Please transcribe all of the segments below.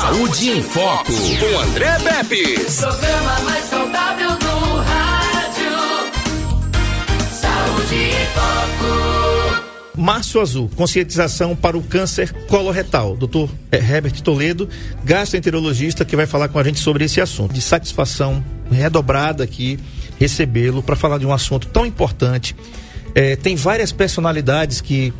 Saúde em Foco, com André Pepe. Programa mais saudável do rádio. Saúde em Foco. Março Azul, conscientização para o câncer coloretal. Dr. Herbert Toledo, gastroenterologista, que vai falar com a gente sobre esse assunto. De satisfação redobrada aqui recebê-lo para falar de um assunto tão importante. É, tem várias personalidades que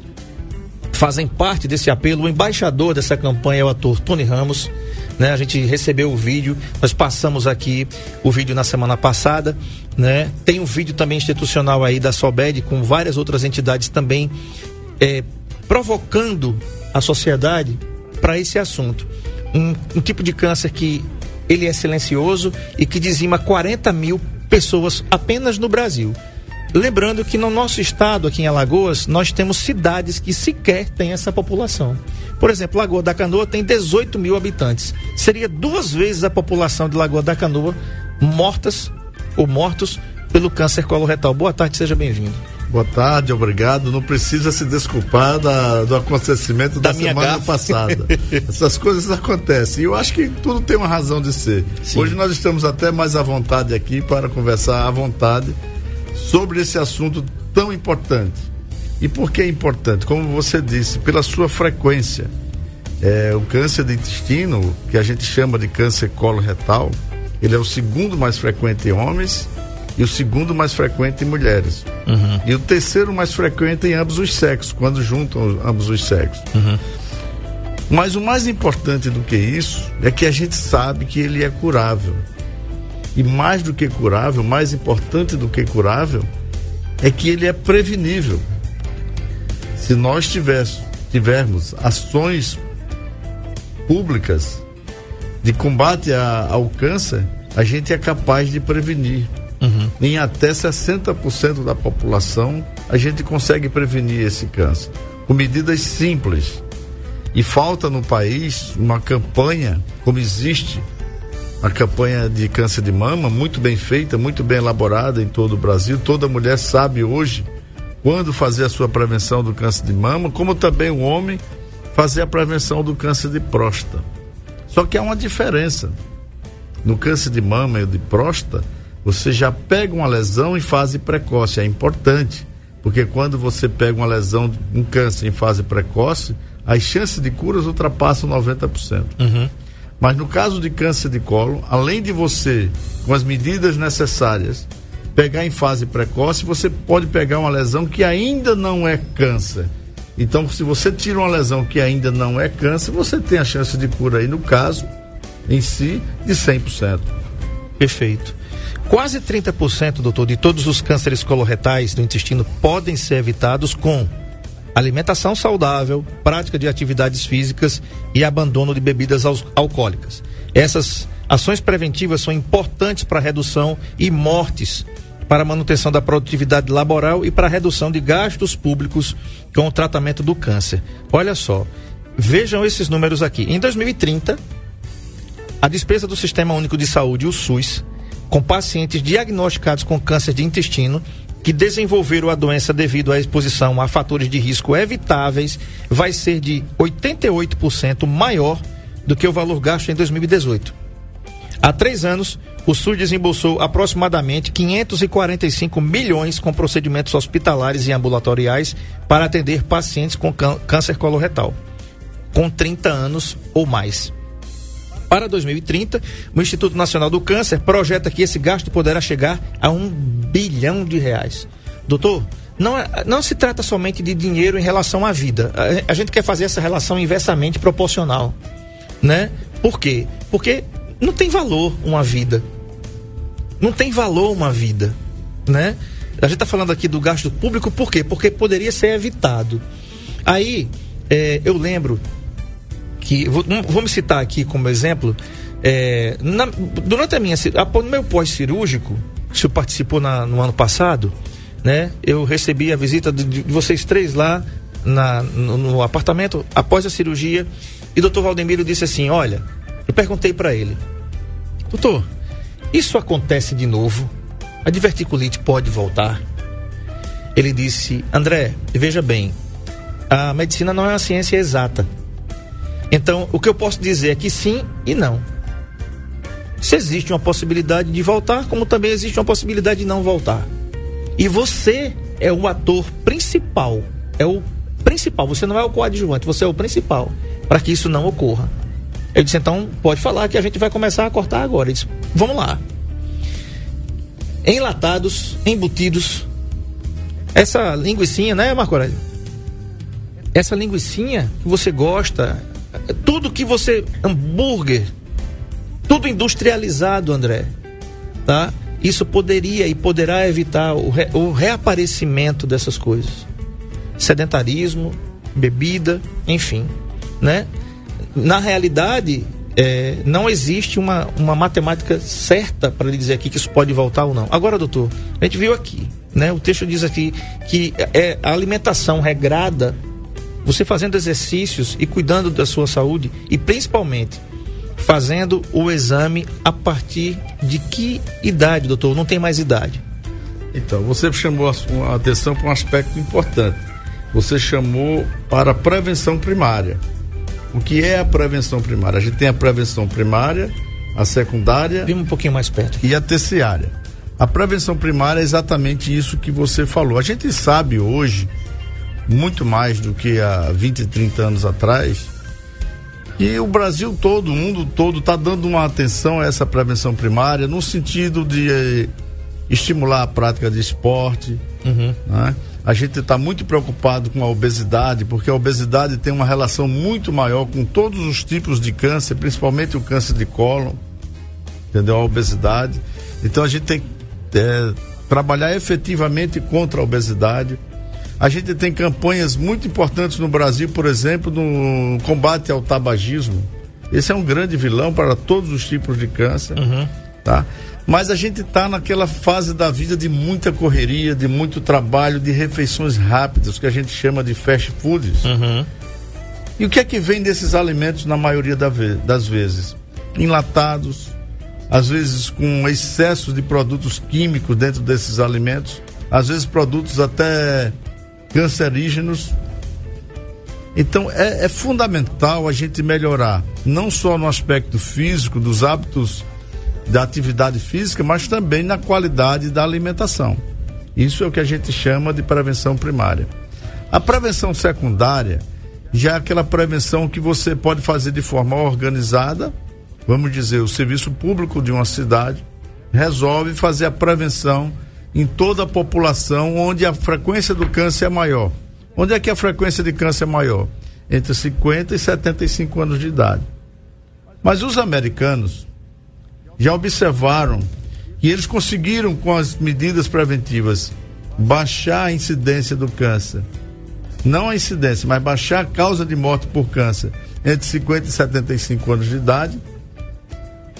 fazem parte desse apelo. O embaixador dessa campanha é o ator Tony Ramos. Né? A gente recebeu o vídeo, nós passamos aqui o vídeo na semana passada, né? Tem um vídeo também institucional aí da Sobed com várias outras entidades também é, provocando a sociedade para esse assunto. Um, um tipo de câncer que ele é silencioso e que dizima 40 mil pessoas apenas no Brasil. Lembrando que no nosso estado, aqui em Alagoas, nós temos cidades que sequer têm essa população. Por exemplo, Lagoa da Canoa tem 18 mil habitantes. Seria duas vezes a população de Lagoa da Canoa mortas ou mortos pelo câncer coloretal. Boa tarde, seja bem-vindo. Boa tarde, obrigado. Não precisa se desculpar da, do acontecimento da, Da semana gafe. passada. Essas coisas acontecem. E eu acho que tudo tem uma razão de ser. Sim. Hoje nós estamos até mais à vontade aqui para conversar à vontade sobre esse assunto tão importante. E por que é importante? Como você disse, pela sua frequência. É, o câncer de intestino, que a gente chama de câncer coloretal, ele é o segundo mais frequente em homens e o segundo mais frequente em mulheres. E o terceiro mais frequente em ambos os sexos, quando juntam ambos os sexos. Mas o mais importante do que isso é que a gente sabe que ele é curável. E mais do que curável, mais importante do que curável, é que ele é prevenível. Se nós tivermos ações públicas de combate a- ao câncer, a gente é capaz de prevenir. Em até 60% da população, a gente consegue prevenir esse câncer. Com medidas simples. E falta no país uma campanha, como existe a campanha de câncer de mama, muito bem feita, muito bem elaborada em todo o Brasil. Toda mulher sabe hoje quando fazer a sua prevenção do câncer de mama, como também o homem fazer a prevenção do câncer de próstata. Só que há uma diferença. No câncer de mama e de próstata, você já pega uma lesão em fase precoce. É importante, porque quando você pega uma lesão, um câncer em fase precoce, as chances de curas ultrapassam 90%. Mas no caso de câncer de colo, além de você, com as medidas necessárias, pegar em fase precoce, você pode pegar uma lesão que ainda não é câncer. Então, se você tira uma lesão que ainda não é câncer, você tem a chance de cura aí, no caso, em si, de 100%. Perfeito. Quase 30%, doutor, de todos os cânceres coloretais do intestino podem ser evitados com alimentação saudável, prática de atividades físicas e abandono de bebidas al- alcoólicas. Essas ações preventivas são importantes para a redução e mortes, para a manutenção da produtividade laboral e para a redução de gastos públicos com o tratamento do câncer. Olha só, vejam esses números aqui. Em 2030, a despesa do Sistema Único de Saúde, o SUS, com pacientes diagnosticados com câncer de intestino que desenvolveram a doença devido à exposição a fatores de risco evitáveis, vai ser de 88% maior do que o valor gasto em 2018. Há três anos, o SUS desembolsou aproximadamente 545 milhões com procedimentos hospitalares e ambulatoriais para atender pacientes com cân- câncer coloretal, com 30 anos ou mais. Para 2030, o Instituto Nacional do Câncer projeta que esse gasto poderá chegar a um bilhão de reais. Doutor, não, é- não se trata somente de dinheiro em relação à vida. A, a gente quer fazer essa relação inversamente proporcional. Né? Por quê? Porque não tem valor uma vida. Não tem valor uma vida. Né? A gente está falando aqui do gasto público, por quê? Porque poderia ser evitado. Aí, eh, eu lembro que vou, um, vou me citar aqui como exemplo é, na- durante a minha ci- após o meu pós-cirúrgico que o participou na- no ano passado né eu recebi a visita de, de vocês três lá na- no, no apartamento após a cirurgia e o doutor Valdemiro disse assim olha eu perguntei para ele doutor isso acontece de novo? A diverticulite pode voltar? Ele disse André veja bem a medicina não é uma ciência exata Então, o que eu posso dizer é que sim e não. Se existe uma possibilidade de voltar, como também existe uma possibilidade de não voltar. E você é o ator principal, é o principal, você não é o coadjuvante, você é o principal para que isso não ocorra. Eu disse, então pode falar que a gente vai começar a cortar agora. Ele disse, vamos lá. Enlatados, embutidos. Essa linguiçinha, né, Marco Aurélio? Essa linguiçinha que você gosta, tudo que você. hambúrguer, tudo industrializado, André. Tá? Isso poderia e poderá evitar o, re, o reaparecimento dessas coisas. Sedentarismo, bebida, enfim, né? Na realidade, é, não existe uma, uma matemática certa para lhe dizer aqui que isso pode voltar ou não. Agora, doutor, a gente viu aqui, né? O texto diz aqui que é a alimentação regrada, você fazendo exercícios e cuidando da sua saúde e principalmente fazendo o exame a partir de que idade, doutor? Não tem mais idade. Então, você chamou a atenção para um aspecto importante. Você chamou para a prevenção primária. O que é a prevenção primária? A gente tem a prevenção primária, a secundária. Vim um pouquinho mais perto. E a terciária. A prevenção primária é exatamente isso que você falou. A gente sabe hoje, muito mais do que há 20, 30 anos atrás, e o Brasil todo, o mundo todo, está dando uma atenção a essa prevenção primária no sentido de eh, estimular a prática de esporte. Uhum. Né? A gente está muito preocupado com a obesidade, porque a obesidade tem uma relação muito maior com todos os tipos de câncer, principalmente o câncer de cólon, entendeu? A obesidade. Então a gente tem que é, trabalhar efetivamente contra a obesidade. A gente tem campanhas muito importantes no Brasil, por exemplo, no combate ao tabagismo. Esse é um grande vilão para todos os tipos de câncer, uhum. tá? Mas a gente está naquela fase da vida de muita correria, de muito trabalho, de refeições rápidas, que a gente chama de fast foods. Uhum. E o que é que vem desses alimentos na maioria das vezes? Enlatados, às vezes com excesso de produtos químicos dentro desses alimentos, às vezes produtos até cancerígenos. Então é, é, fundamental a gente melhorar, não só no aspecto físico, dos hábitos da atividade física, mas também na qualidade da alimentação. Isso é o que a gente chama de prevenção primária. A prevenção secundária já é aquela prevenção que você pode fazer de forma organizada, vamos dizer, o serviço público de uma cidade resolve fazer a prevenção em toda a população onde a frequência do câncer é maior. Onde é que a frequência de câncer é maior? Entre 50 e 75 anos de idade. Mas os americanos já observaram que eles conseguiram, com as medidas preventivas, baixar a incidência do câncer. Não a incidência, mas baixar a causa de morte por câncer entre 50 e 75 anos de idade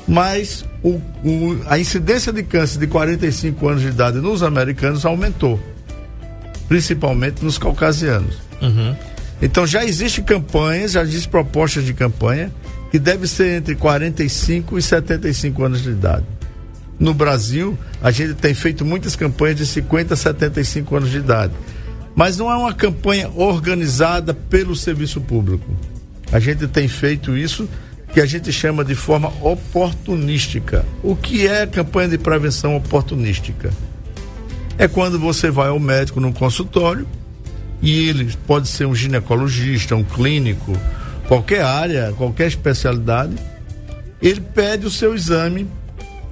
mas o, o, a incidência de câncer de 45 anos de idade nos americanos aumentou, principalmente nos caucasianos. Uhum. Então já existe campanhas, já existe propostas de campanha que deve ser entre 45 e 75 anos de idade. No Brasil, a gente tem feito muitas campanhas de 50 a 75 anos de idade. Mas não é uma campanha organizada pelo serviço público. A gente tem feito isso que a gente chama de forma oportunística. O que é campanha de prevenção oportunística? É quando você vai ao médico no consultório e ele pode ser um ginecologista, um clínico, qualquer área, qualquer especialidade, ele pede o seu exame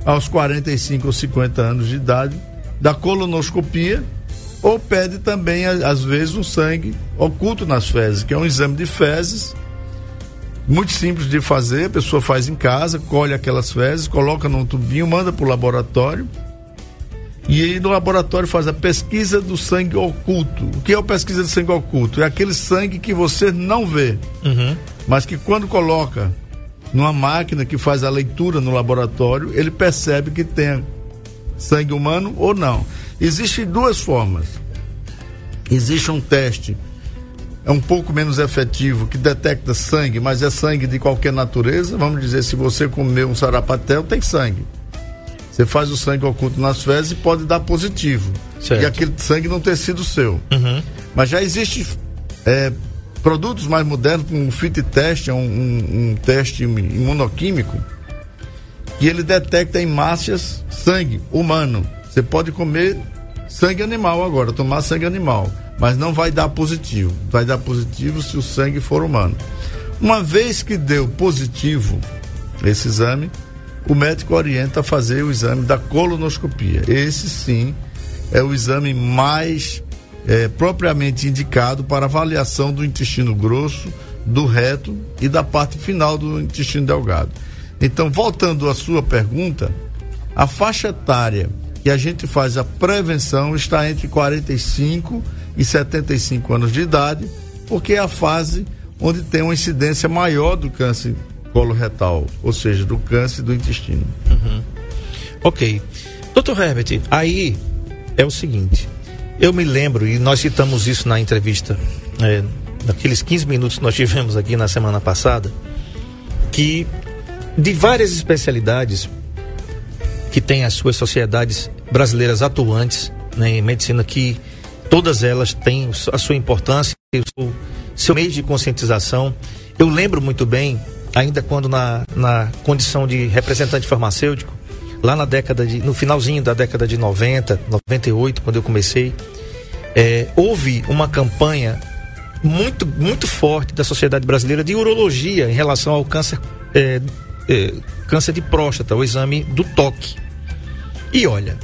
aos 45 ou 50 anos de idade da colonoscopia ou pede também às vezes um sangue oculto nas fezes, que é um exame de fezes muito simples de fazer, a pessoa faz em casa, colhe aquelas fezes, coloca num tubinho, manda para o laboratório. E aí no laboratório faz a pesquisa do sangue oculto. O que é a pesquisa do sangue oculto? É aquele sangue que você não vê, uhum. mas que quando coloca numa máquina que faz a leitura no laboratório, ele percebe que tem sangue humano ou não. Existem duas formas. Existe um teste é um pouco menos efetivo, que detecta sangue, mas é sangue de qualquer natureza. Vamos dizer, se você comer um sarapatel, tem sangue. Você faz o sangue oculto nas fezes e pode dar positivo. Certo. E aquele sangue não ter sido seu. Uhum. Mas já existe é, produtos mais modernos, como o fit test, é um, um, um teste imunoquímico, que ele detecta hemácias sangue humano. Você pode comer sangue animal agora, tomar sangue animal, mas não vai dar positivo. Vai dar positivo se o sangue for humano. Uma vez que deu positivo esse exame, o médico orienta a fazer o exame da colonoscopia. Esse sim é o exame mais é, propriamente indicado para avaliação do intestino grosso, do reto e da parte final do intestino delgado. Então, voltando à sua pergunta, a faixa etária que a gente faz a prevenção está entre 45 e 75 anos de idade, porque é a fase onde tem uma incidência maior do câncer coloretal, ou seja, do câncer do intestino. Uhum. Ok. Doutor Herbert, aí é o seguinte, eu me lembro, e nós citamos isso na entrevista, é, naqueles 15 minutos que nós tivemos aqui na semana passada, que de várias especialidades que têm as suas sociedades brasileiras atuantes né, em medicina, que todas elas têm a sua importância, o seu, meio de conscientização. Eu lembro muito bem, ainda quando na, na condição de representante farmacêutico, lá na década de, no finalzinho da década de 90, 98, quando eu comecei, é, houve uma campanha muito, muito forte da Sociedade Brasileira de Urologia em relação ao câncer, é, é, câncer de próstata, o exame do toque. E olha,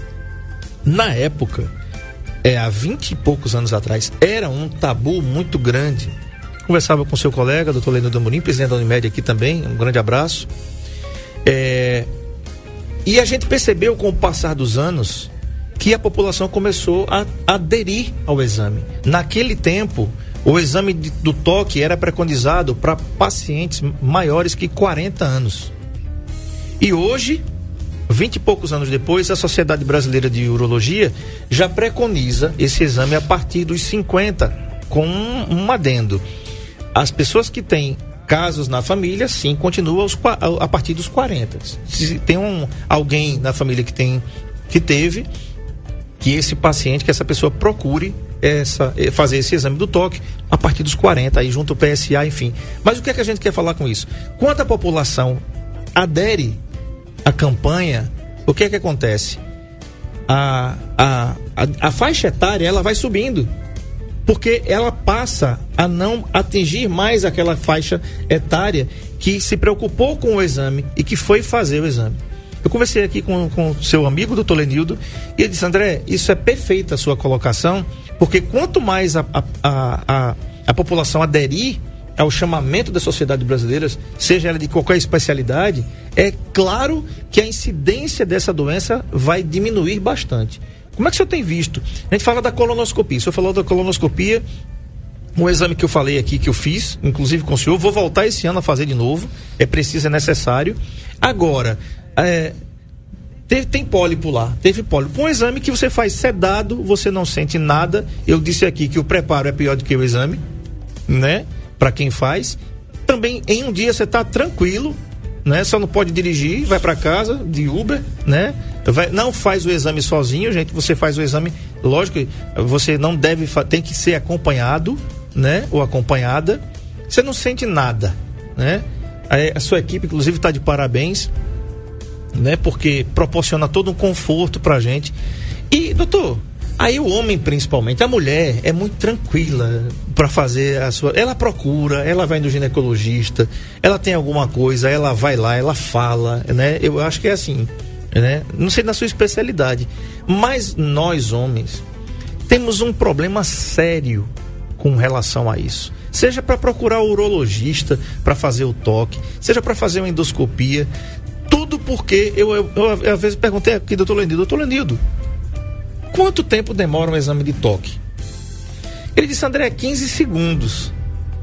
na época, é, há vinte e poucos anos atrás, era um tabu muito grande. Conversava com seu colega, doutor Leandro Amorim, presidente da Unimed aqui também, um grande abraço. É, e a gente percebeu com o passar dos anos que a população começou a aderir ao exame. Naquele tempo, o exame do toque era preconizado para pacientes maiores que 40 anos. E hoje, vinte e poucos anos depois, a Sociedade Brasileira de Urologia já preconiza esse exame a partir dos 50, com um, adendo. As pessoas que têm casos na família, sim, continuam aos, a partir dos 40. Se tem um, alguém na família que tem que teve, que esse paciente, que essa pessoa procure essa, eh, fazer esse exame do toque a partir dos 40, aí junto ao PSA, enfim. Mas o que é que a gente quer falar com isso? Quando a população adere à campanha, o que é que acontece? A, a, a, a faixa etária ela vai subindo porque ela passa a não atingir mais aquela faixa etária que se preocupou com o exame e que foi fazer o exame. Eu conversei aqui com, com seu amigo, doutor Lenildo, e ele disse, André, isso é perfeita a sua colocação, porque quanto mais a, a, a, a população aderir ao chamamento das sociedades brasileiras, seja ela de qualquer especialidade, é claro que a incidência dessa doença vai diminuir bastante. Como é que o senhor tem visto? A gente fala da colonoscopia. O senhor falou da colonoscopia, um exame que eu falei aqui, que eu fiz, inclusive com o senhor, vou voltar esse ano a fazer de novo. É preciso, é necessário. Agora, é, teve, tem pólipo lá, teve pólipo. Um exame que você faz sedado, você não sente nada. Eu disse aqui que o preparo é pior do que o exame, né? Para quem faz. Também em um dia você está tranquilo, né? Só não pode dirigir, vai para casa de Uber, né? Vai, não faz o exame sozinho, gente. Você faz o exame, lógico, você não deve, tem que ser acompanhado, né? Ou acompanhada. Você não sente nada, né? A, a sua equipe, inclusive, está de parabéns, né? Porque proporciona todo um conforto pra gente. E, doutor, Aí o homem, principalmente, a mulher é muito tranquila para fazer a sua. Ela procura, ela vai no ginecologista, ela tem alguma coisa, ela vai lá, ela fala, né? Eu acho que é assim né? Não sei na sua especialidade, mas nós homens temos um problema sério com relação a isso. Seja para procurar o urologista para fazer o toque, seja para fazer uma endoscopia, tudo porque eu, eu, eu, eu às vezes perguntei aqui, doutor Lenildo, doutor Lenildo, quanto tempo demora um exame de toque? Ele disse, André, 15 segundos.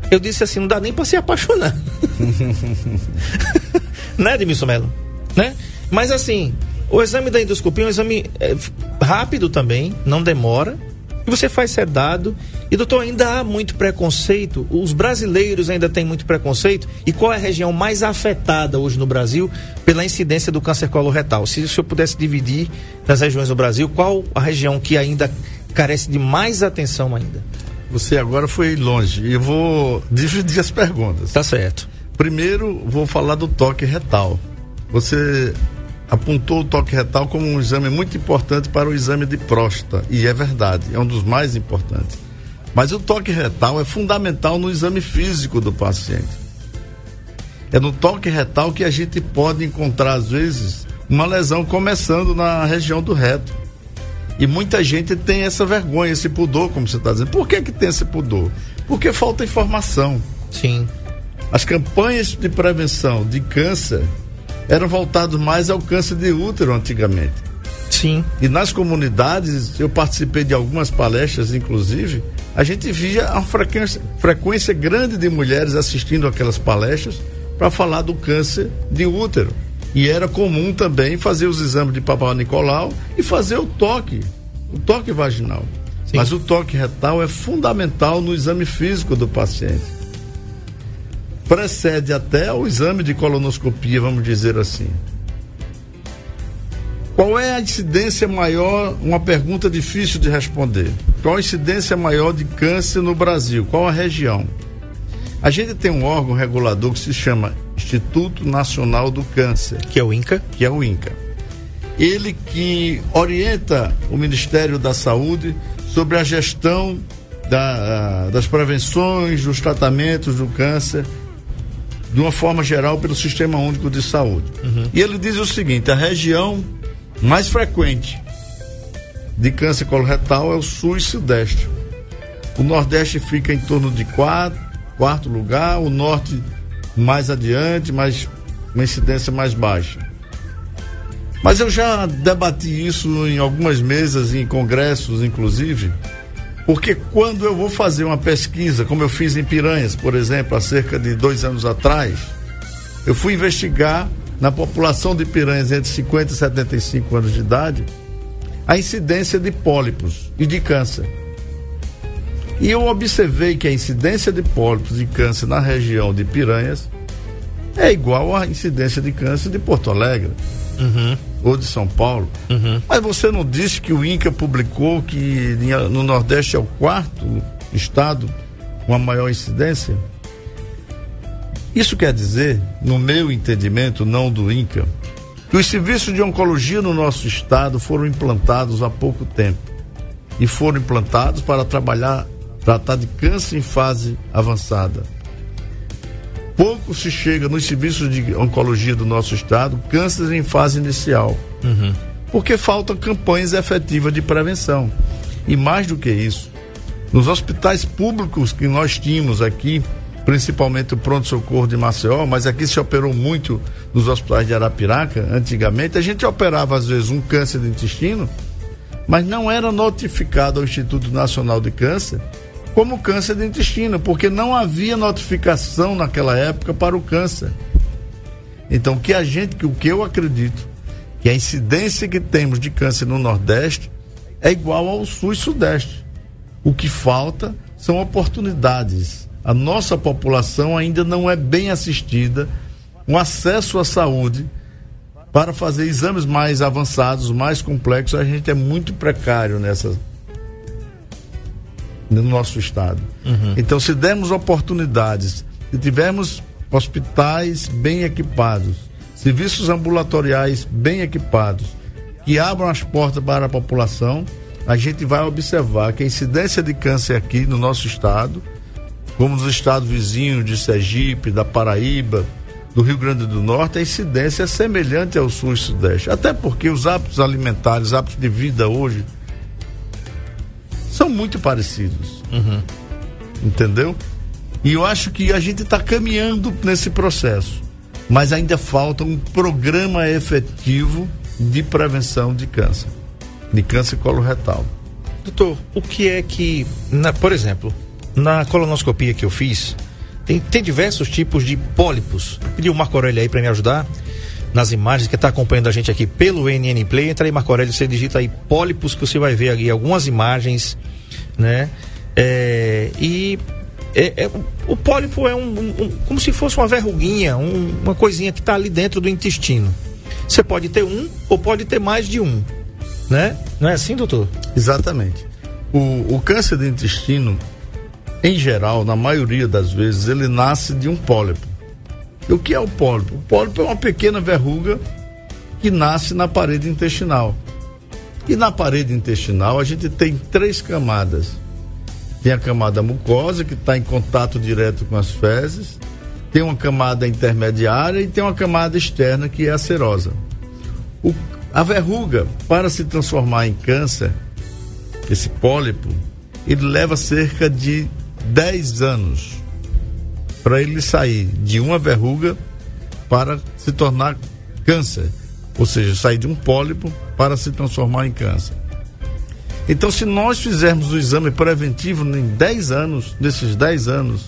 Eu disse assim, não dá nem para se apaixonar. né, Edmilson Melo? Né? Mas assim, o exame da endoscopia é um exame é, rápido também, não demora. E você faz sedado. E doutor, ainda há muito preconceito. Os brasileiros ainda têm muito preconceito. E qual é a região mais afetada hoje no Brasil pela incidência do câncer coloretal? Se o senhor pudesse dividir nas regiões do Brasil, qual a região que ainda carece de mais atenção ainda? você agora foi longe. Eu vou dividir as perguntas. Tá certo. Primeiro, vou falar do toque retal. Você apontou o toque retal como um exame muito importante para o exame de próstata. E é verdade, é um dos mais importantes. Mas o toque retal é fundamental no exame físico do paciente. É no toque retal que a gente pode encontrar, às vezes, uma lesão começando na região do reto. E muita gente tem essa vergonha, esse pudor, como você está dizendo. Por que, que tem esse pudor? Porque falta informação. Sim. As campanhas de prevenção de câncer eram voltadas mais ao câncer de útero antigamente. Sim. E nas comunidades, eu participei de algumas palestras, inclusive, a gente via a frequência, frequência grande de mulheres assistindo aquelas palestras para falar do câncer de útero. E era comum também fazer os exames de Papa Nicolau e fazer o toque, o toque vaginal. Sim. Mas o toque retal é fundamental no exame físico do paciente. Precede até o exame de colonoscopia, vamos dizer assim. Qual é a incidência maior? Uma pergunta difícil de responder. Qual a incidência maior de câncer no Brasil? Qual a região? A gente tem um órgão regulador que se chama Instituto Nacional do Câncer, Que é o INCA. que é o INCA. Ele que orienta o Ministério da Saúde sobre a gestão da- das prevenções, dos tratamentos do câncer, de uma forma geral, pelo Sistema Único de Saúde. E ele diz o seguinte: a região mais frequente de câncer coloretal é o sul e sudeste. O nordeste fica em torno de quarto, quarto lugar, o norte mais adiante, mas uma incidência mais baixa. Mas eu já debati isso em algumas mesas, em congressos, inclusive, porque quando eu vou fazer uma pesquisa, como eu fiz em Piranhas, por exemplo, há cerca de dois anos atrás, eu fui investigar na população de Piranhas entre 50 e 75 anos de idade a incidência de pólipos e de câncer. E eu observei que a incidência de pólipos e câncer na região de Piranhas é igual à incidência de câncer de Porto Alegre ou de São Paulo. Mas você não disse que o INCA publicou que no Nordeste é o quarto estado com a maior incidência? Isso quer dizer, no meu entendimento, não do INCA, que os serviços de oncologia no nosso estado foram implantados há pouco tempo. E foram implantados para trabalhar, tratar de câncer em fase avançada. Pouco se chega nos serviços de oncologia do nosso estado, câncer em fase inicial. Porque faltam campanhas efetivas de prevenção. E mais do que isso, nos hospitais públicos que nós tínhamos aqui, principalmente o pronto-socorro de Maceió, mas aqui se operou muito nos hospitais de Arapiraca, antigamente, a gente operava às vezes um câncer de intestino, mas não era notificado ao Instituto Nacional de Câncer como câncer de intestino, porque não havia notificação naquela época para o câncer. Então, que a gente, que o que eu acredito, que a incidência que temos de câncer no Nordeste é igual ao Sul e Sudeste. O que falta são oportunidades. A nossa população ainda não é bem assistida, com acesso à saúde para fazer exames mais avançados, mais complexos. A gente é muito precário nessa no nosso estado. Então, se dermos oportunidades, se tivermos hospitais bem equipados, serviços ambulatoriais bem equipados, que abram as portas para a população, a gente vai observar que a incidência de câncer aqui no nosso estado, como nos estados vizinhos de Sergipe, da Paraíba, do Rio Grande do Norte, a incidência é semelhante ao sul e sudeste. Até porque os hábitos alimentares, hábitos de vida hoje, são muito parecidos. Entendeu? E eu acho que a gente está caminhando nesse processo. Mas ainda falta um programa efetivo de prevenção de câncer. De câncer coloretal. Doutor, o que é que, na- por exemplo, na colonoscopia que eu fiz, tem, tem diversos tipos de pólipos. Pedi o Marco Aurélio aí para me ajudar nas imagens que está acompanhando a gente aqui pelo NN Play. Entra aí, Marco Aurélio, você digita aí pólipos que você vai ver aí algumas imagens, né? É, e é- é- o pólipo é um, um- um- como se fosse uma verruguinha, um- uma coisinha que está ali dentro do intestino. Você pode ter um ou pode ter mais de um, né? Não é assim, doutor? Exatamente. O, o câncer de intestino, em geral, na maioria das vezes, ele nasce de um pólipo. E o que é o pólipo? O pólipo é uma pequena verruga que nasce na parede intestinal. E na parede intestinal a gente tem três camadas. Tem a camada mucosa, que está em contato direto com as fezes, tem uma camada intermediária e tem uma camada externa, que é a serosa. O, a verruga, para se transformar em câncer, esse pólipo, ele leva cerca de 10 anos para ele sair de uma verruga para se tornar câncer, ou seja, sair de um pólipo para se transformar em câncer. Então, se nós fizermos o exame preventivo em 10 anos, nesses 10 anos,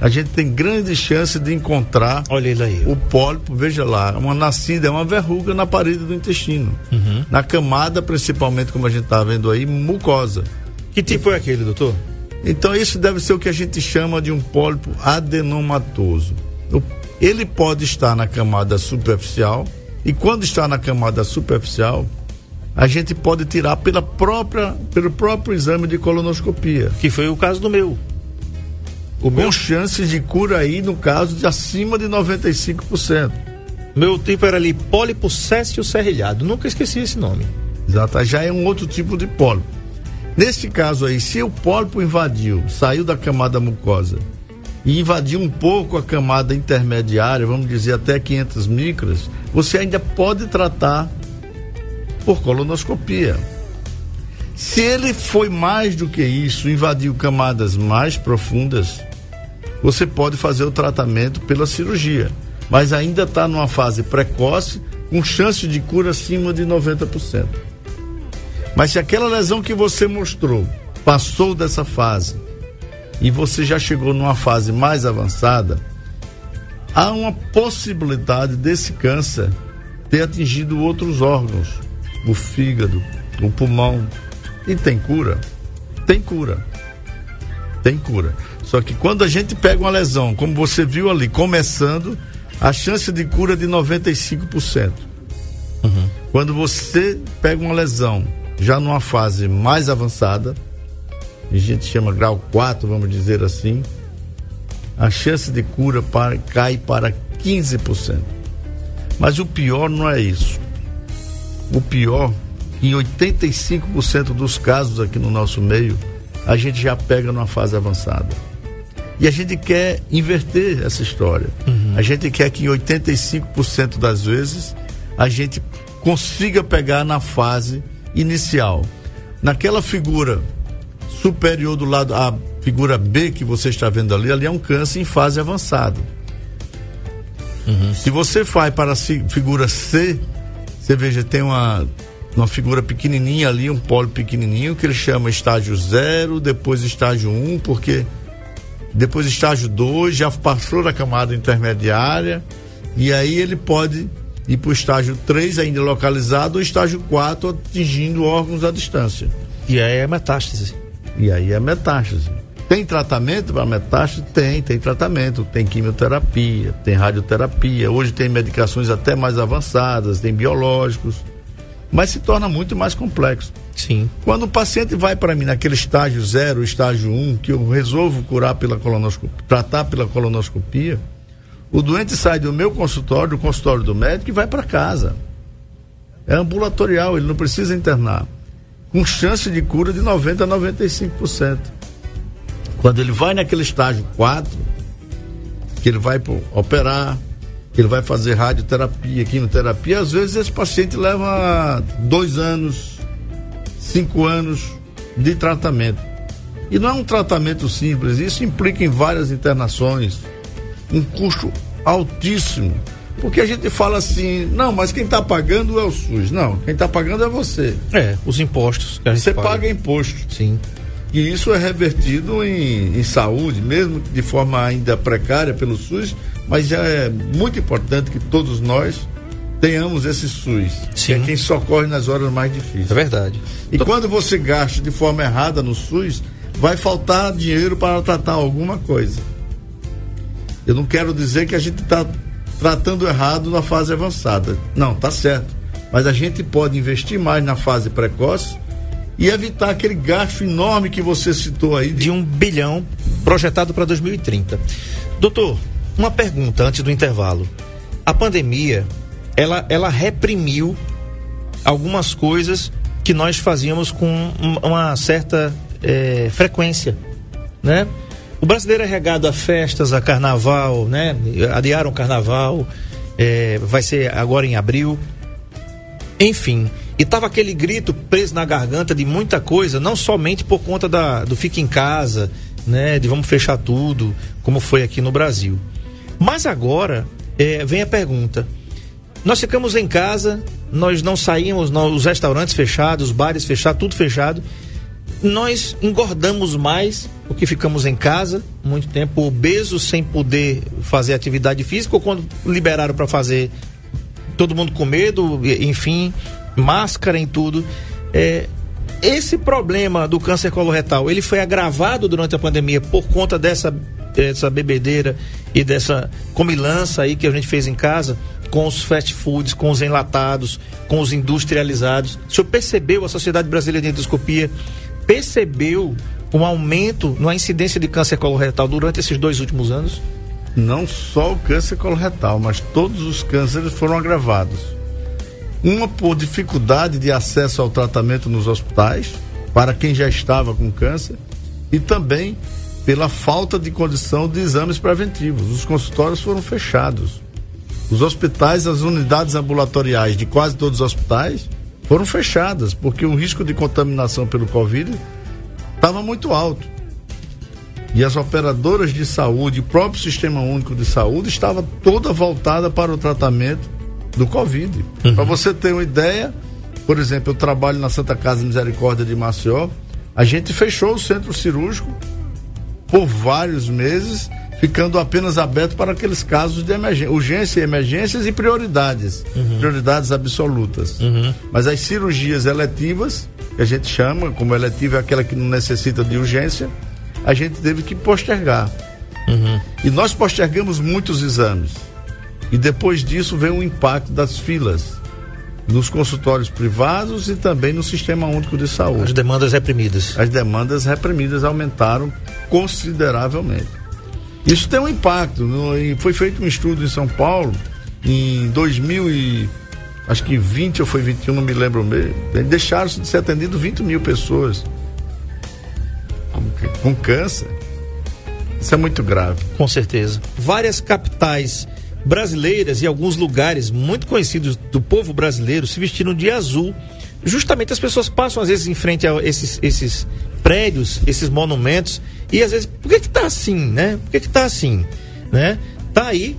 a gente tem grande chance de encontrar Olha ele aí. o pólipo, veja lá, uma nascida, é uma verruga na parede do intestino. Uhum. Na camada, principalmente, como a gente está vendo aí, mucosa. Que tipo é aquele, doutor? Então, isso deve ser o que a gente chama de um pólipo adenomatoso. Ele pode estar na camada superficial, e quando está na camada superficial, a gente pode tirar pela própria, pelo próprio exame de colonoscopia. Que foi o caso do meu. O meu, Com chances de cura aí, no caso, de acima de 95%. meu tipo era ali pólipo céssio serrilhado. Nunca esqueci esse nome. Exato, já é um outro tipo de pólipo. Nesse caso aí, se o pólipo invadiu, saiu da camada mucosa e invadiu um pouco a camada intermediária, vamos dizer até 500 micras, você ainda pode tratar por colonoscopia. Se ele foi mais do que isso, invadiu camadas mais profundas, você pode fazer o tratamento pela cirurgia, mas ainda está numa fase precoce, com chance de cura acima de 90%. Mas se aquela lesão que você mostrou passou dessa fase e você já chegou numa fase mais avançada, há uma possibilidade desse câncer ter atingido outros órgãos, o fígado, o pulmão. E tem cura? Tem cura. Tem cura. Só que quando a gente pega uma lesão, como você viu ali, começando, a chance de cura é de 95%. Quando você pega uma lesão já numa fase mais avançada, a gente chama grau 4, vamos dizer assim, a chance de cura para, cai para 15%. Mas o pior não é isso. O pior, em 85% dos casos aqui no nosso meio, a gente já pega numa fase avançada. E a gente quer inverter essa história. A gente quer que em 85% das vezes a gente consiga pegar na fase inicial. Naquela figura superior do lado, a figura B que você está vendo ali, ali é um câncer em fase avançada. Se você vai para a fi- figura C, você veja, tem uma, uma figura pequenininha ali, um pólipo pequenininho, que ele chama estágio 0, depois estágio 1, um, porque depois estágio 2 já passou da camada intermediária, e aí ele pode ir para o estágio 3 ainda localizado, ou estágio 4 atingindo órgãos à distância. E aí é metástase. E aí é metástase. Tem tratamento para metástase? Tem, tem tratamento. Tem quimioterapia, tem radioterapia. Hoje tem medicações até mais avançadas, tem biológicos. Mas se torna muito mais complexo. Sim. Quando o paciente vai para mim naquele estágio 0, estágio 1, um, que eu resolvo curar pela colonoscopia, tratar pela colonoscopia, o doente sai do meu consultório, do consultório do médico e vai para casa. É ambulatorial, ele não precisa internar. Com chance de cura de 90 a 95%. Quando ele vai naquele estágio 4, que ele vai operar, que ele vai fazer radioterapia, quimioterapia, às vezes esse paciente leva dois anos, cinco anos de tratamento. E não é um tratamento simples, isso implica em várias internações, um custo altíssimo. Porque a gente fala assim, não, mas quem está pagando é o SUS. Não, quem está pagando é você. É, os impostos que Você paga imposto. Sim. E isso é revertido em, em saúde, mesmo de forma ainda precária pelo SUS, mas já é muito importante que todos nós tenhamos esse SUS, que Sim. é quem socorre nas horas mais difíceis. É verdade. E quando você gasta de forma errada no SUS, vai faltar dinheiro para tratar alguma coisa. Eu não quero dizer que a gente está tratando errado na fase avançada. Não, tá certo. Mas a gente pode investir mais na fase precoce e evitar aquele gasto enorme que você citou aí. De um bilhão projetado para 2030. Doutor, uma pergunta antes do intervalo. A pandemia, ela, ela reprimiu algumas coisas que nós fazíamos com uma certa é, frequência, né? O brasileiro é regado a festas, a carnaval, né? Adiaram o carnaval, é, vai ser agora em abril. Enfim, e tava aquele grito preso na garganta de muita coisa, não somente por conta da, do fica em casa, né? De vamos fechar tudo, como foi aqui no Brasil. Mas agora é, vem a pergunta: nós ficamos em casa, nós não saímos, nós, os restaurantes fechados, os bares fechados, tudo fechado. Nós engordamos mais porque ficamos em casa muito tempo, obesos sem poder fazer atividade física, ou quando liberaram para fazer, todo mundo com medo, enfim, máscara em tudo. É, esse problema do câncer coloretal, ele foi agravado durante a pandemia por conta dessa, dessa bebedeira e dessa comilança aí que a gente fez em casa com os fast foods, com os enlatados, com os industrializados. O senhor percebeu, a Sociedade Brasileira de Endoscopia percebeu um aumento na incidência de câncer coloretal durante esses dois últimos anos? Não só o câncer coloretal, mas todos os cânceres foram agravados. Uma por dificuldade de acesso ao tratamento nos hospitais, para quem já estava com câncer, e também pela falta de condição de exames preventivos. Os consultórios foram fechados. Os hospitais, as unidades ambulatoriais de quase todos os hospitais foram fechadas, porque o risco de contaminação pelo Covid estava muito alto. E as operadoras de saúde, o próprio Sistema Único de Saúde, estava toda voltada para o tratamento do Covid. Uhum. Para você ter uma ideia, por exemplo, eu trabalho na Santa Casa Misericórdia de Maceió, a gente fechou o centro cirúrgico por vários meses, ficando apenas aberto para aqueles casos de emergência, urgência, emergências e prioridades, uhum. prioridades absolutas. Uhum. Mas as cirurgias eletivas, que a gente chama, como eletiva é aquela que não necessita de urgência, a gente teve que postergar. Uhum. E nós postergamos muitos exames. E depois disso veio o impacto das filas nos consultórios privados e também no Sistema Único de Saúde. As demandas reprimidas. As demandas reprimidas aumentaram consideravelmente. Isso tem um impacto. foi feito um estudo em São Paulo em 2000 e acho que 20 ou foi 21, não me lembro mesmo. Deixaram de ser atendido 20 mil pessoas com câncer. Isso é muito grave. Com certeza. Várias capitais brasileiras e alguns lugares muito conhecidos do povo brasileiro se vestiram de azul. Justamente as pessoas passam às vezes em frente a esses, esses prédios, esses monumentos e às vezes, por que que tá assim, né? Por que que tá assim, né? Tá aí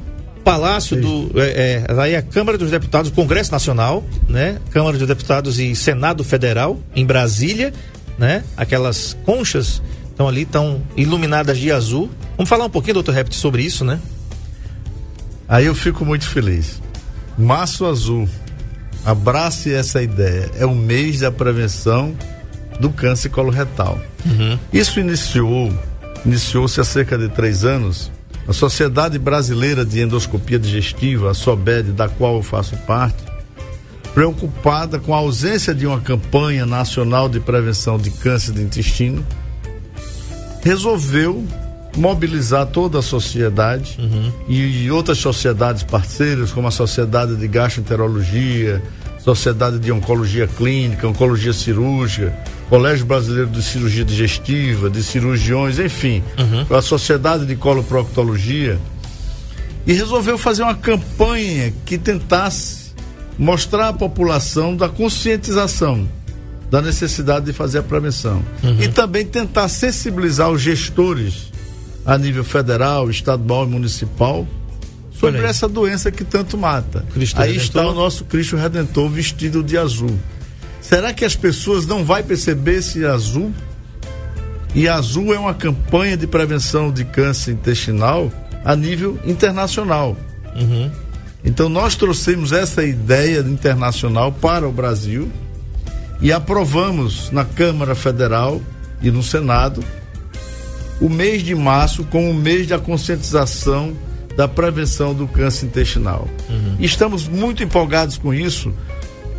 Palácio do é, é, aí a Câmara dos Deputados, Congresso Nacional, né? Câmara dos Deputados e Senado Federal em Brasília, né? Aquelas conchas estão ali, estão iluminadas de azul. Vamos falar um pouquinho, doutor Rept, sobre isso, né? Aí eu fico muito feliz. Março Azul, abrace essa ideia. É o mês da prevenção do câncer coloretal. Uhum. Isso iniciou, iniciou-se há cerca de três anos. A Sociedade Brasileira de Endoscopia Digestiva, a SOBED, da qual eu faço parte, preocupada com a ausência de uma campanha nacional de prevenção de câncer do intestino, resolveu mobilizar toda a sociedade uhum. e outras sociedades parceiras, como a Sociedade de Gastroenterologia, Sociedade de Oncologia Clínica, Oncologia Cirúrgica, Colégio Brasileiro de Cirurgia Digestiva, de cirurgiões, enfim, uhum. a Sociedade de Coloproctologia, e resolveu fazer uma campanha que tentasse mostrar à população da conscientização da necessidade de fazer a prevenção uhum. e também tentar sensibilizar os gestores a nível federal, estadual e municipal sobre essa doença que tanto mata. Cristo aí Redentor. está o nosso Cristo Redentor vestido de azul. Será que as pessoas não vão perceber esse azul? E azul é uma campanha de prevenção de câncer intestinal a nível internacional. Uhum. Então nós trouxemos essa ideia internacional para o Brasil e aprovamos na Câmara Federal e no Senado o mês de março como o mês da conscientização da prevenção do câncer intestinal. Uhum. Estamos muito empolgados com isso,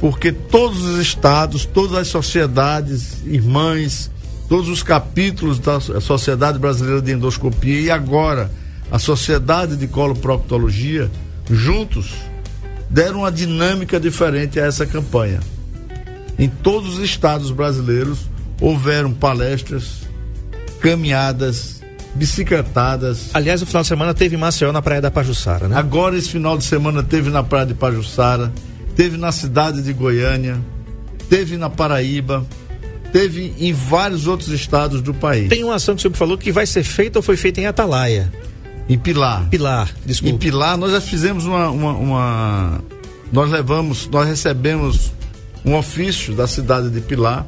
porque todos os estados, todas as sociedades irmãs, todos os capítulos da Sociedade Brasileira de Endoscopia e agora a Sociedade de Coloproctologia, juntos, deram uma dinâmica diferente a essa campanha. Em todos os estados brasileiros houveram palestras, caminhadas, bicicletadas. Aliás, o final de semana teve em Maceió na Praia da Pajuçara, né? Agora esse final de semana teve na Praia de Pajuçara, teve na cidade de Goiânia, teve na Paraíba, teve em vários outros estados do país. Tem uma ação que o senhor falou que vai ser feita ou foi feita em Atalaia. Em Pilar. Pilar, desculpa. Em Pilar nós já fizemos uma, uma, uma, nós levamos, nós recebemos um ofício da cidade de Pilar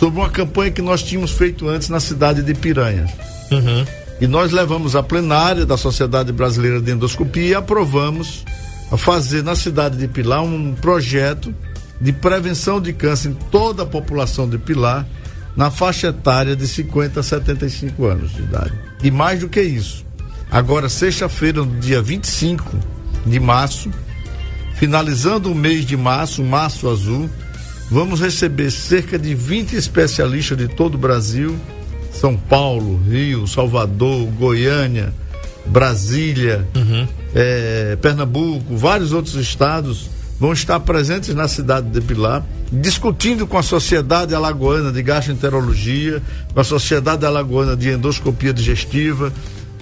sobre uma campanha que nós tínhamos feito antes na cidade de Piranha. Uhum. E nós levamos a plenária da Sociedade Brasileira de Endoscopia e aprovamos a fazer na cidade de Pilar um projeto de prevenção de câncer em toda a população de Pilar na faixa etária de 50 a 75 anos de idade. E mais do que isso, agora sexta-feira, no dia 25 de março, finalizando o mês de março, março azul, vamos receber cerca de 20 especialistas de todo o Brasil, São Paulo, Rio, Salvador, Goiânia, Brasília, Uhum. eh, Pernambuco, vários outros estados vão estar presentes na cidade de Pilar, discutindo com a Sociedade Alagoana de Gastroenterologia, com a Sociedade Alagoana de Endoscopia Digestiva,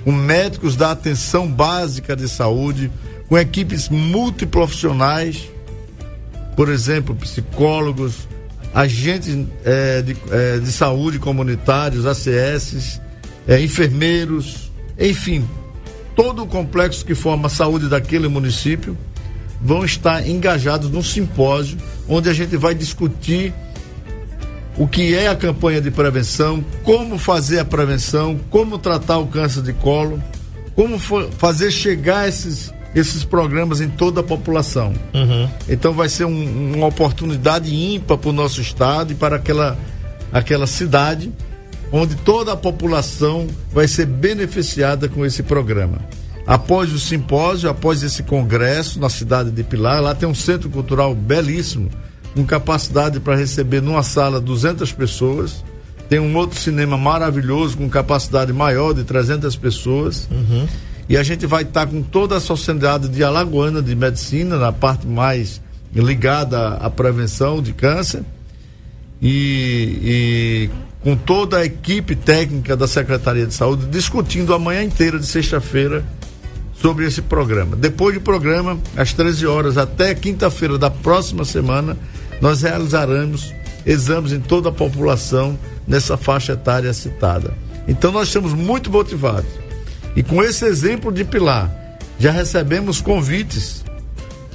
com médicos da atenção básica de saúde, com equipes multiprofissionais, por exemplo, psicólogos, agentes eh, de, eh, de saúde comunitários, ACS, eh, enfermeiros, enfim, todo o complexo que forma a saúde daquele município vão estar engajados num simpósio onde a gente vai discutir o que é a campanha de prevenção, como fazer a prevenção, como tratar o câncer de colo, como fa- fazer chegar esses, esses programas em toda a população. Uhum. Então vai ser um- uma oportunidade ímpar para o nosso estado e para aquela, aquela cidade, onde toda a população vai ser beneficiada com esse programa. Após o simpósio, após esse congresso na cidade de Pilar, lá tem um centro cultural belíssimo, com capacidade para receber numa sala 200 pessoas. Tem um outro cinema maravilhoso com capacidade maior de 300 pessoas. E a gente vai estar com toda a sociedade de Alagoana de medicina, na parte mais ligada à prevenção de câncer. E, e com toda a equipe técnica da Secretaria de Saúde discutindo a manhã inteira de sexta-feira sobre esse programa. Depois do programa, às 13 horas até quinta-feira da próxima semana, nós realizaremos exames em toda a população nessa faixa etária citada. Então nós estamos muito motivados. E com esse exemplo de Pilar, já recebemos convites,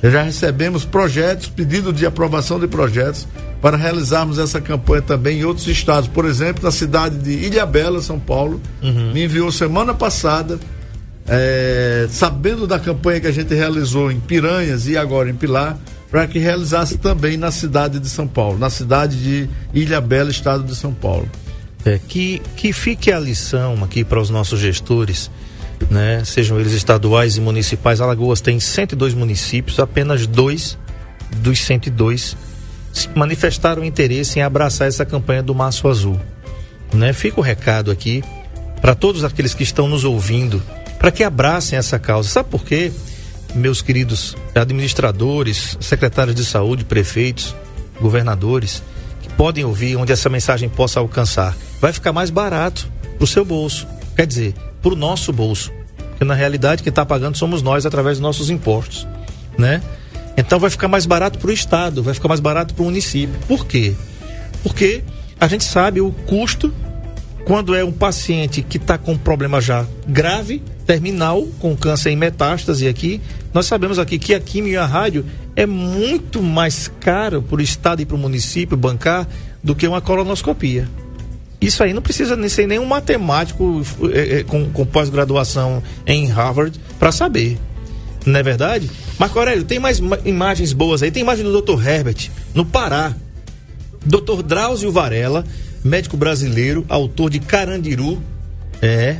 já recebemos projetos, pedido de aprovação de projetos para realizarmos essa campanha também em outros estados. Por exemplo, na cidade de Ilhabela, São Paulo, me enviou semana passada é, sabendo da campanha que a gente realizou em Piranhas e agora em Pilar, para que realizasse também na cidade de São Paulo, na cidade de Ilhabela, estado de São Paulo. É, que, que fique a lição aqui para os nossos gestores, né? Sejam eles estaduais e municipais. Alagoas tem 102 municípios, apenas dois dos 102 se manifestaram interesse em abraçar essa campanha do Maço Azul. Né? Fica o recado aqui para todos aqueles que estão nos ouvindo, para que abracem essa causa. Sabe por quê, meus queridos administradores, secretários de saúde, prefeitos, governadores, que podem ouvir, onde essa mensagem possa alcançar? Vai ficar mais barato para o seu bolso. Quer dizer, para o nosso bolso. Porque na realidade quem está pagando somos nós através dos nossos impostos. Né? Então vai ficar mais barato para o Estado, vai ficar mais barato para o município. Por quê? Porque a gente sabe o custo quando é um paciente que está com um problema já grave, terminal, com câncer em metástase aqui, nós sabemos aqui que a quimio e a rádio é muito mais caro para o Estado e para o município bancar do que uma colonoscopia. Isso aí não precisa nem ser nenhum matemático eh, com, com pós-graduação em Harvard para saber. Não é verdade? Marco Aurélio, tem mais ma- imagens boas aí. Tem imagem do Dr. Herbert, no Pará. Dr. Drauzio Varela, médico brasileiro, autor de Carandiru. É,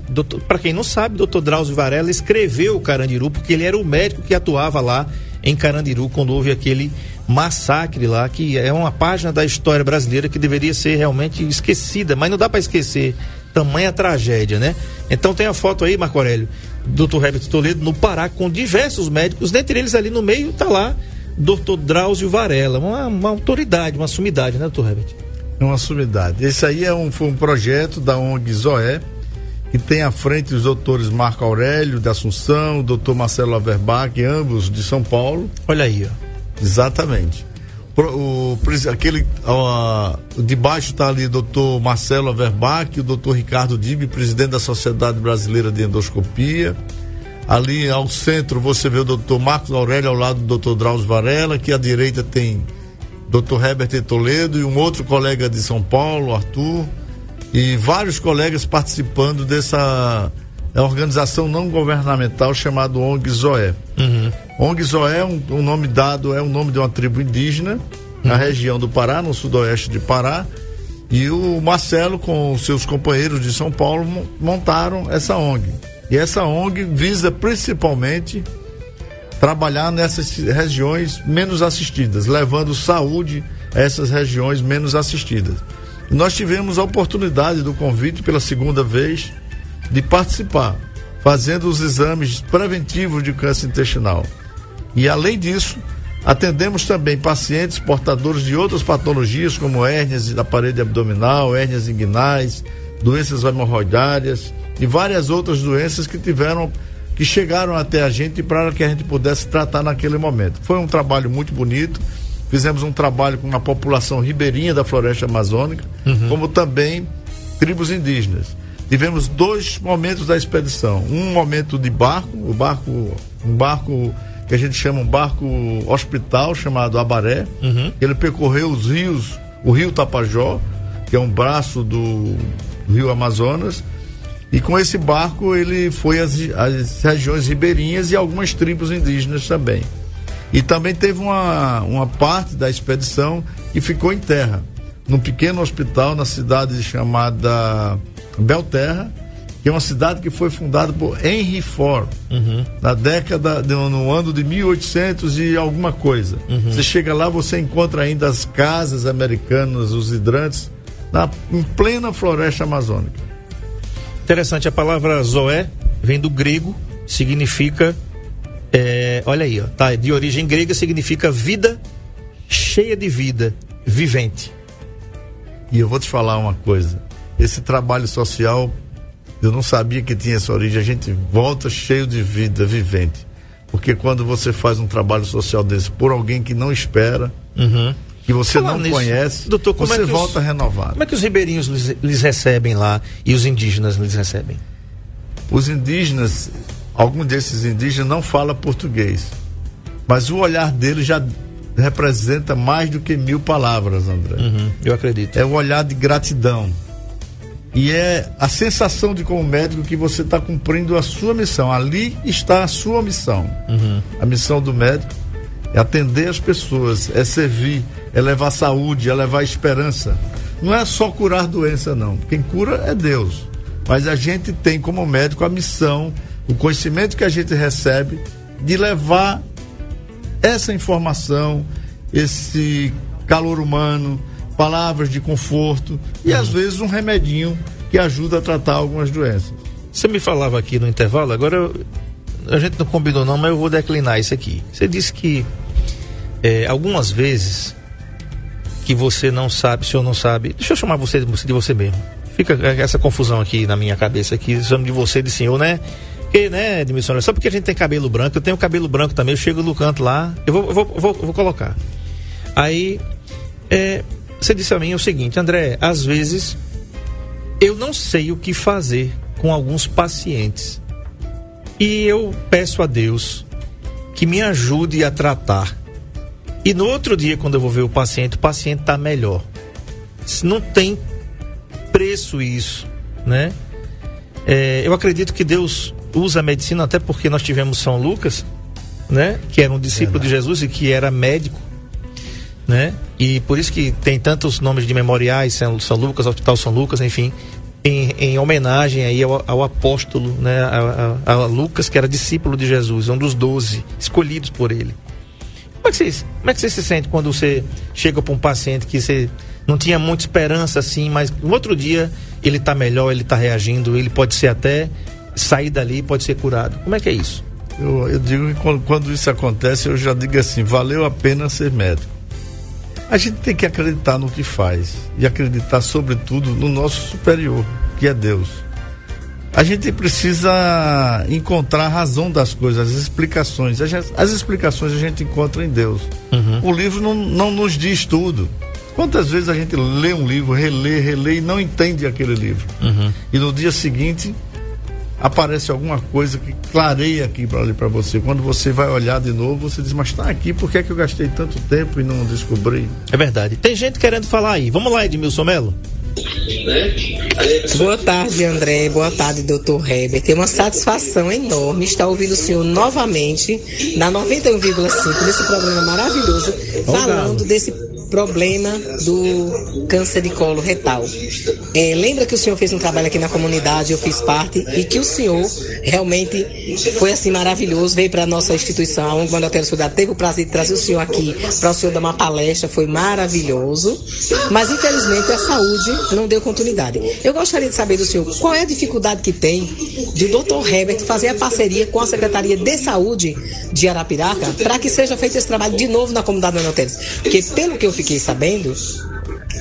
para quem não sabe, Dr. Drauzio Varela escreveu Carandiru porque ele era o médico que atuava lá em Carandiru quando houve aquele massacre lá, que é uma página da história brasileira que deveria ser realmente esquecida, mas não dá para esquecer tamanha tragédia, né? Então tem a foto aí, Marco Aurélio, Dr. Herbert Toledo no Pará com diversos médicos, dentre eles ali no meio tá lá Dr. Drauzio Varela, uma, uma autoridade, uma sumidade, né, Dr. Herbert? Uma sumidade. Esse aí é um, foi um projeto da ONG Zoé, que tem à frente os doutores Marco Aurélio de Assunção, o doutor Marcelo Averbach, ambos de São Paulo. Olha aí, ó. Exatamente. O, o aquele de baixo está ali o doutor Marcelo Averbach, o doutor Ricardo Dibi, presidente da Sociedade Brasileira de Endoscopia. Ali ao centro você vê o doutor Marcos Aurélio ao lado do doutor Drauzio Varela, que à direita tem doutor Herbert Toledo e um outro colega de São Paulo, Arthur, e vários colegas participando dessa organização não governamental chamada ONG Zoé. Uhum. ONG Zoé é um, um, nome dado, é o um nome de uma tribo indígena uhum. na região do Pará, no sudoeste de Pará. E o Marcelo, com seus companheiros de São Paulo, montaram essa ONG. E essa ONG visa principalmente trabalhar nessas regiões menos assistidas, levando saúde a essas regiões menos assistidas. Nós tivemos a oportunidade do convite pela segunda vez de participar, fazendo os exames preventivos de câncer intestinal. E além disso, atendemos também pacientes portadores de outras patologias, como hérnias da parede abdominal, hérnias inguinais, doenças hemorroidárias e várias outras doenças que tiveram que chegaram até a gente para que a gente pudesse tratar naquele momento. Foi um trabalho muito bonito. Fizemos um trabalho com a população ribeirinha da floresta amazônica, uhum. como também tribos indígenas. Tivemos dois momentos da expedição. Um momento de barco, o barco, um barco que a gente chama um barco hospital chamado Abaré. Uhum. Ele percorreu os rios, o rio Tapajó, que é um braço do, rio Amazonas, e com esse barco ele foi às, às regiões ribeirinhas e algumas tribos indígenas também. E também teve uma, uma parte da expedição que ficou em terra, num pequeno hospital na cidade chamada Belterra, que é uma cidade que foi fundada por Henry Ford uhum. na década, de, no ano de 1800 e alguma coisa. Uhum. Você chega lá, você encontra ainda as casas americanas, os hidrantes, na, em plena floresta amazônica. Interessante, a palavra Zoé vem do grego, significa. É, olha aí, ó, tá, de origem grega significa vida cheia de vida, vivente. E eu vou te falar uma coisa: esse trabalho social, eu não sabia que tinha essa origem. A gente volta cheio de vida, vivente. Porque quando você faz um trabalho social desse por alguém que não espera, uhum que você Falando não nisso, conhece, doutor, você é volta os, renovado. Como é que os ribeirinhos lhes, lhes, recebem lá e os indígenas lhes recebem? Os indígenas, algum desses indígenas não fala português, mas o olhar deles já representa mais do que mil palavras, André. Uhum, eu acredito. É o olhar de gratidão. E é a sensação de, como médico, que você está cumprindo a sua missão. Ali está a sua missão. Uhum. A missão do médico é atender as pessoas, é servir, é levar saúde, é levar esperança. Não é só curar doença, não. Quem cura é Deus. Mas a gente tem como médico a missão, o conhecimento que a gente recebe de levar essa informação, esse calor humano, palavras de conforto e às uhum. vezes um remedinho que ajuda a tratar algumas doenças. Você me falava aqui no intervalo, agora a gente não combinou não, mas eu vou declinar isso aqui. Você disse que é, algumas vezes que você não sabe, o senhor não sabe. Deixa eu chamar você de você mesmo. Fica essa confusão aqui na minha cabeça aqui, chamo de você de senhor, né? Porque, né, Edmilson, só porque a gente tem cabelo branco, eu tenho cabelo branco também, eu chego no canto lá, eu vou, vou, vou, vou colocar. Aí, é, você disse a mim o seguinte, André, às vezes eu não sei o que fazer com alguns pacientes. E eu peço a Deus que me ajude a tratar e no outro dia, quando eu vou ver o paciente, o paciente está melhor. Não tem preço isso, né? É, eu acredito que Deus usa a medicina, até porque nós tivemos São Lucas, né? Que era um discípulo de Jesus e que era médico, né? E por isso que tem tantos nomes de memoriais, São, São Lucas, Hospital São Lucas, enfim, em, em homenagem aí ao, ao apóstolo, né? A, a, a Lucas, que era discípulo de Jesus, um dos doze escolhidos por ele. Como é que você, como é que você se sente quando você chega para um paciente que você não tinha muita esperança assim, mas no outro dia ele está melhor, ele está reagindo, ele pode ser até sair dali, pode ser curado. Como é que é isso? Eu, eu digo que quando, quando isso acontece, eu já digo assim: valeu a pena ser médico. A gente tem que acreditar no que faz e acreditar, sobretudo, no nosso superior, que é Deus. A gente precisa encontrar a razão das coisas, as explicações. As explicações a gente encontra em Deus. Uhum. O livro não, não nos diz tudo. Quantas vezes a gente lê um livro, relê, relê e não entende aquele livro? Uhum. E no dia seguinte aparece alguma coisa que clareia aqui para ali para você. Quando você vai olhar de novo, você diz: "Mas está aqui, por que é que eu gastei tanto tempo e não descobri?" É verdade. Tem gente querendo falar aí. Vamos lá, Edmilson Melo. Boa tarde, André. Boa tarde, doutor Heber. Tem uma satisfação enorme estar ouvindo o senhor novamente na 91,5 nesse programa maravilhoso, falando desse problema do câncer de colo retal. É, lembra que o senhor fez um trabalho aqui na comunidade, eu fiz parte, e que o senhor realmente foi assim maravilhoso, veio para a nossa instituição, a ONG Mandatério Cidade, teve o prazer de trazer o senhor aqui para o senhor dar uma palestra, foi maravilhoso, mas infelizmente a saúde não deu continuidade. Eu gostaria de saber do senhor qual é a dificuldade que tem de o doutor Herbert fazer a parceria com a Secretaria de Saúde de Arapiraca para que seja feito esse trabalho de novo na comunidade Mandatério. Porque pelo que eu fiquei sabendo,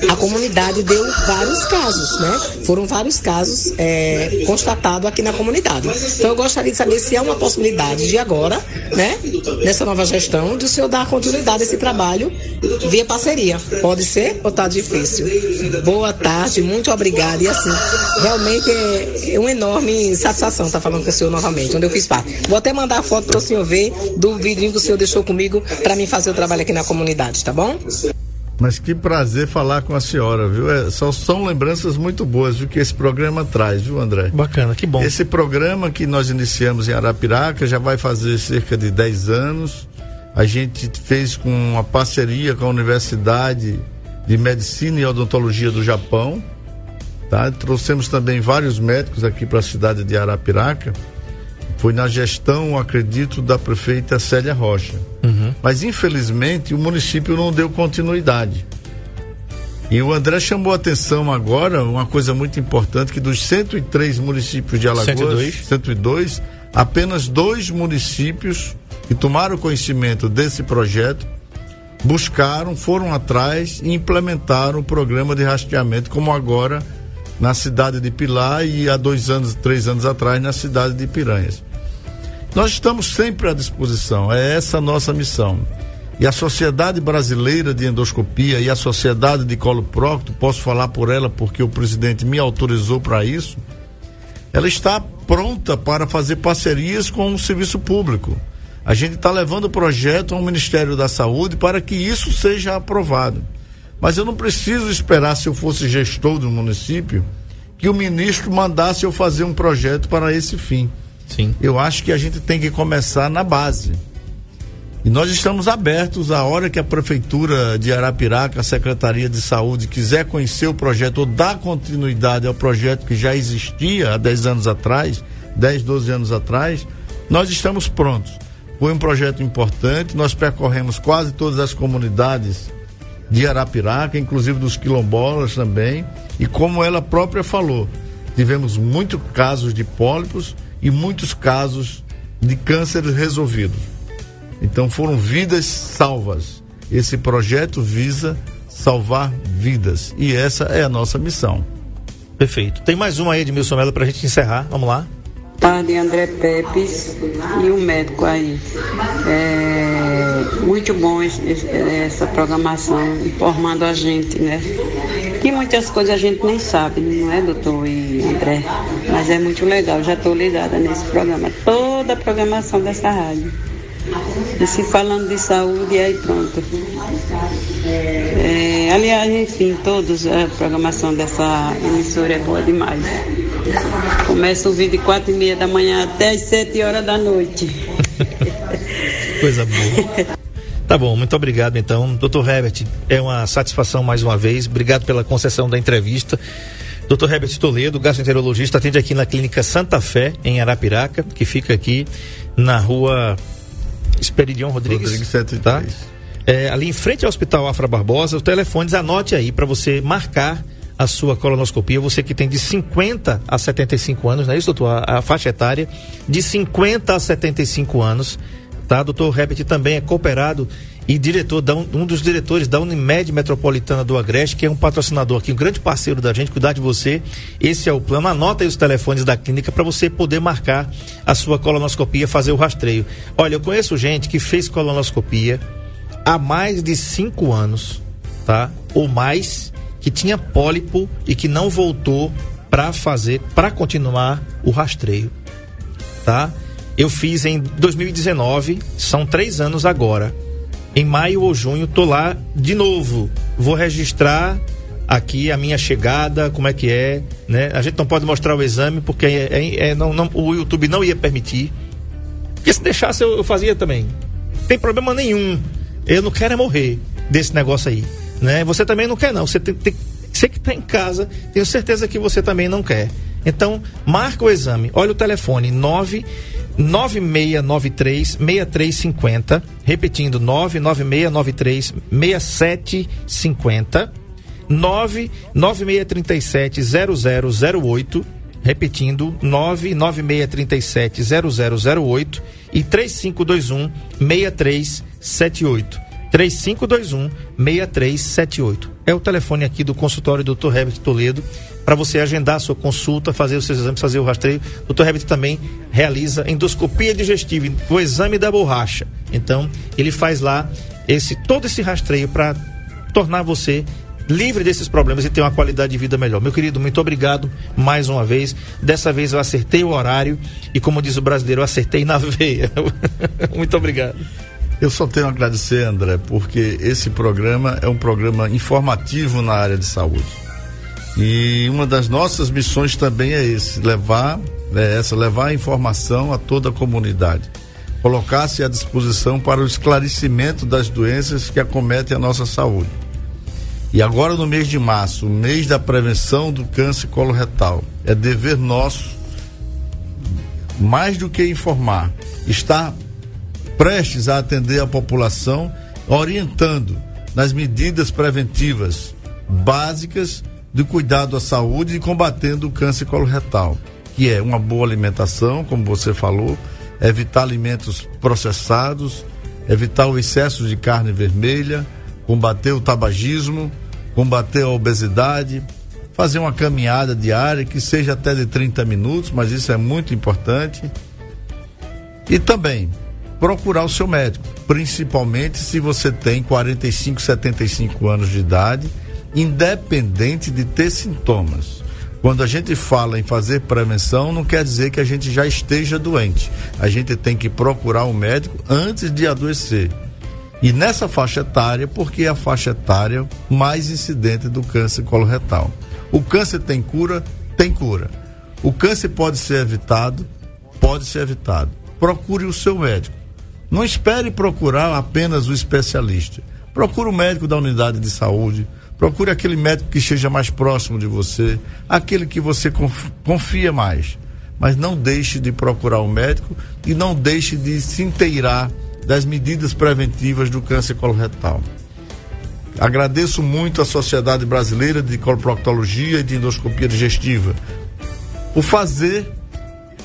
a comunidade deu vários casos, né? Foram vários casos é, constatados aqui na comunidade. Então eu gostaria de saber se há uma possibilidade de agora, né? Nessa nova gestão, de o senhor dar continuidade a esse trabalho via parceria. Pode ser ou tá difícil? Boa tarde, muito obrigada. E assim, realmente é uma enorme satisfação estar falando com o senhor novamente, onde eu fiz parte. Vou até mandar a foto para o senhor ver do vidrinho que o senhor deixou comigo para mim fazer o trabalho aqui na comunidade, tá bom? Mas que prazer falar com a senhora, viu? É, só são lembranças muito boas viu, que esse programa traz, viu, André? Bacana, que bom. Esse programa que nós iniciamos em Arapiraca já vai fazer cerca de 10 anos. A gente fez com uma parceria com a Universidade de Medicina e Odontologia do Japão. Tá? Trouxemos também vários médicos aqui para a cidade de Arapiraca foi na gestão, acredito, da prefeita Célia Rocha. Uhum. Mas infelizmente o município não deu continuidade. E o André chamou a atenção agora, uma coisa muito importante, que dos 103 municípios de Alagoas, 102, 102 apenas dois municípios que tomaram conhecimento desse projeto buscaram, foram atrás e implementaram o programa de rastreamento, como agora na cidade de Pilar e há dois anos, três anos atrás na cidade de Piranhas. Nós estamos sempre à disposição, é essa a nossa missão. E a Sociedade Brasileira de Endoscopia e a Sociedade de Colo Prócto, posso falar por ela porque o presidente me autorizou para isso, ela está pronta para fazer parcerias com o serviço público. A gente está levando o projeto ao Ministério da Saúde para que isso seja aprovado. Mas eu não preciso esperar, se eu fosse gestor do município, que o ministro mandasse eu fazer um projeto para esse fim. Sim. Eu acho que a gente tem que começar na base. E nós estamos abertos a hora que a prefeitura de Arapiraca, a Secretaria de Saúde quiser conhecer o projeto ou dar continuidade ao projeto que já existia há 10 anos atrás, 10, 12 anos atrás, nós estamos prontos. Foi um projeto importante, nós percorremos quase todas as comunidades de Arapiraca, inclusive dos quilombolas também, e como ela própria falou, tivemos muitos casos de pólipos e muitos casos de câncer resolvidos. Então foram vidas salvas. Esse projeto visa salvar vidas e essa é a nossa missão. Perfeito. Tem mais uma aí, Edmilson Mello, para a gente encerrar. Vamos lá. Tarde, André Pepes e o médico aí. É muito bom essa programação informando a gente, né? Que muitas coisas a gente nem sabe, não é, doutor e André? Mas é muito legal, já estou ligada nesse programa. Toda a programação dessa rádio. E se falando de saúde, aí pronto. É, aliás, enfim, todos, a programação dessa emissora é boa demais. Começa o vídeo de quatro e meia da manhã até as sete horas da noite. Coisa boa. Tá bom, muito obrigado então. Doutor Herbert, é uma satisfação mais uma vez. Obrigado pela concessão da entrevista. Doutor Herbert Toledo, gastroenterologista, atende aqui na Clínica Santa Fé, em Arapiraca, que fica aqui na rua Esperidion Rodrigues. Rodrigues 103. Tá? é, ali em frente ao Hospital Afra Barbosa, os telefones, anote aí para você marcar a sua colonoscopia, você que tem de 50 a 75 anos, não é isso, doutor? A, a faixa etária de 50 a 75 anos, tá? Doutor Herbert também é cooperado e diretor da, um dos diretores da Unimed Metropolitana do Agreste, que é um patrocinador aqui, um grande parceiro da gente, cuidar de você. Esse é o plano. Anota aí os telefones da clínica para você poder marcar a sua colonoscopia, fazer o rastreio. Olha, eu conheço gente que fez colonoscopia há mais de cinco anos, tá? Ou mais, que tinha pólipo e que não voltou para fazer, para continuar o rastreio, tá? Eu fiz em 2019, são três anos agora em maio ou junho tô lá de novo. Vou registrar aqui a minha chegada, como é que é, né? A gente não pode mostrar o exame porque é, é, é não, não, o YouTube não ia permitir. Porque se deixasse eu, eu fazia também. Tem problema nenhum. Eu não quero é morrer desse negócio aí, né? Você também não quer não. Você tem, tem você que está em casa, tenho certeza que você também não quer. Então, marca o exame. Olha o telefone 9 9693 6350, repetindo 99693 6750, 99637 0008, repetindo 99637 0008 e 3521 6378. 3521 6378. É o telefone aqui do consultório do Dr. Herbert Toledo para você agendar a sua consulta, fazer os seus exames, fazer o rastreio. O Dr. Herbert também realiza endoscopia digestiva, o exame da borracha. Então, ele faz lá esse todo esse rastreio para tornar você livre desses problemas e ter uma qualidade de vida melhor. Meu querido, muito obrigado mais uma vez. Dessa vez eu acertei o horário e como diz o brasileiro, eu acertei na veia. muito obrigado. Eu só tenho a agradecer, André, porque esse programa é um programa informativo na área de saúde. E uma das nossas missões também é esse, levar é essa, levar a informação a toda a comunidade. Colocar-se à disposição para o esclarecimento das doenças que acometem a nossa saúde. E agora no mês de março, mês da prevenção do câncer coloretal, é dever nosso mais do que informar, estar prestes a atender a população, orientando nas medidas preventivas básicas de cuidado à saúde e combatendo o câncer coloretal, que é uma boa alimentação, como você falou, evitar alimentos processados, evitar o excesso de carne vermelha, combater o tabagismo, combater a obesidade, fazer uma caminhada diária que seja até de 30 minutos, mas isso é muito importante. E também procurar o seu médico, principalmente se você tem 45, 75 anos de idade, independente de ter sintomas. Quando a gente fala em fazer prevenção, não quer dizer que a gente já esteja doente. A gente tem que procurar o um médico antes de adoecer. E nessa faixa etária, porque é a faixa etária mais incidente do câncer coloretal. O câncer tem cura? Tem cura. O câncer pode ser evitado? Pode ser evitado. Procure o seu médico. Não espere procurar apenas o especialista. Procure o médico da unidade de saúde. Procure aquele médico que esteja mais próximo de você, aquele que você confia mais. Mas não deixe de procurar o médico e não deixe de se inteirar das medidas preventivas do câncer coloretal. Agradeço muito à Sociedade Brasileira de Coloproctologia e de Endoscopia Digestiva por fazer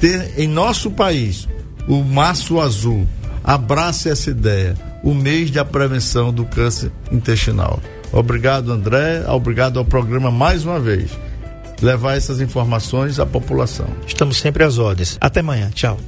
ter em nosso país o Março Azul, Abrace essa ideia, o mês da prevenção do câncer intestinal. Obrigado, André. Obrigado ao programa mais uma vez. Levar essas informações à população. Estamos sempre às ordens. Até amanhã. Tchau.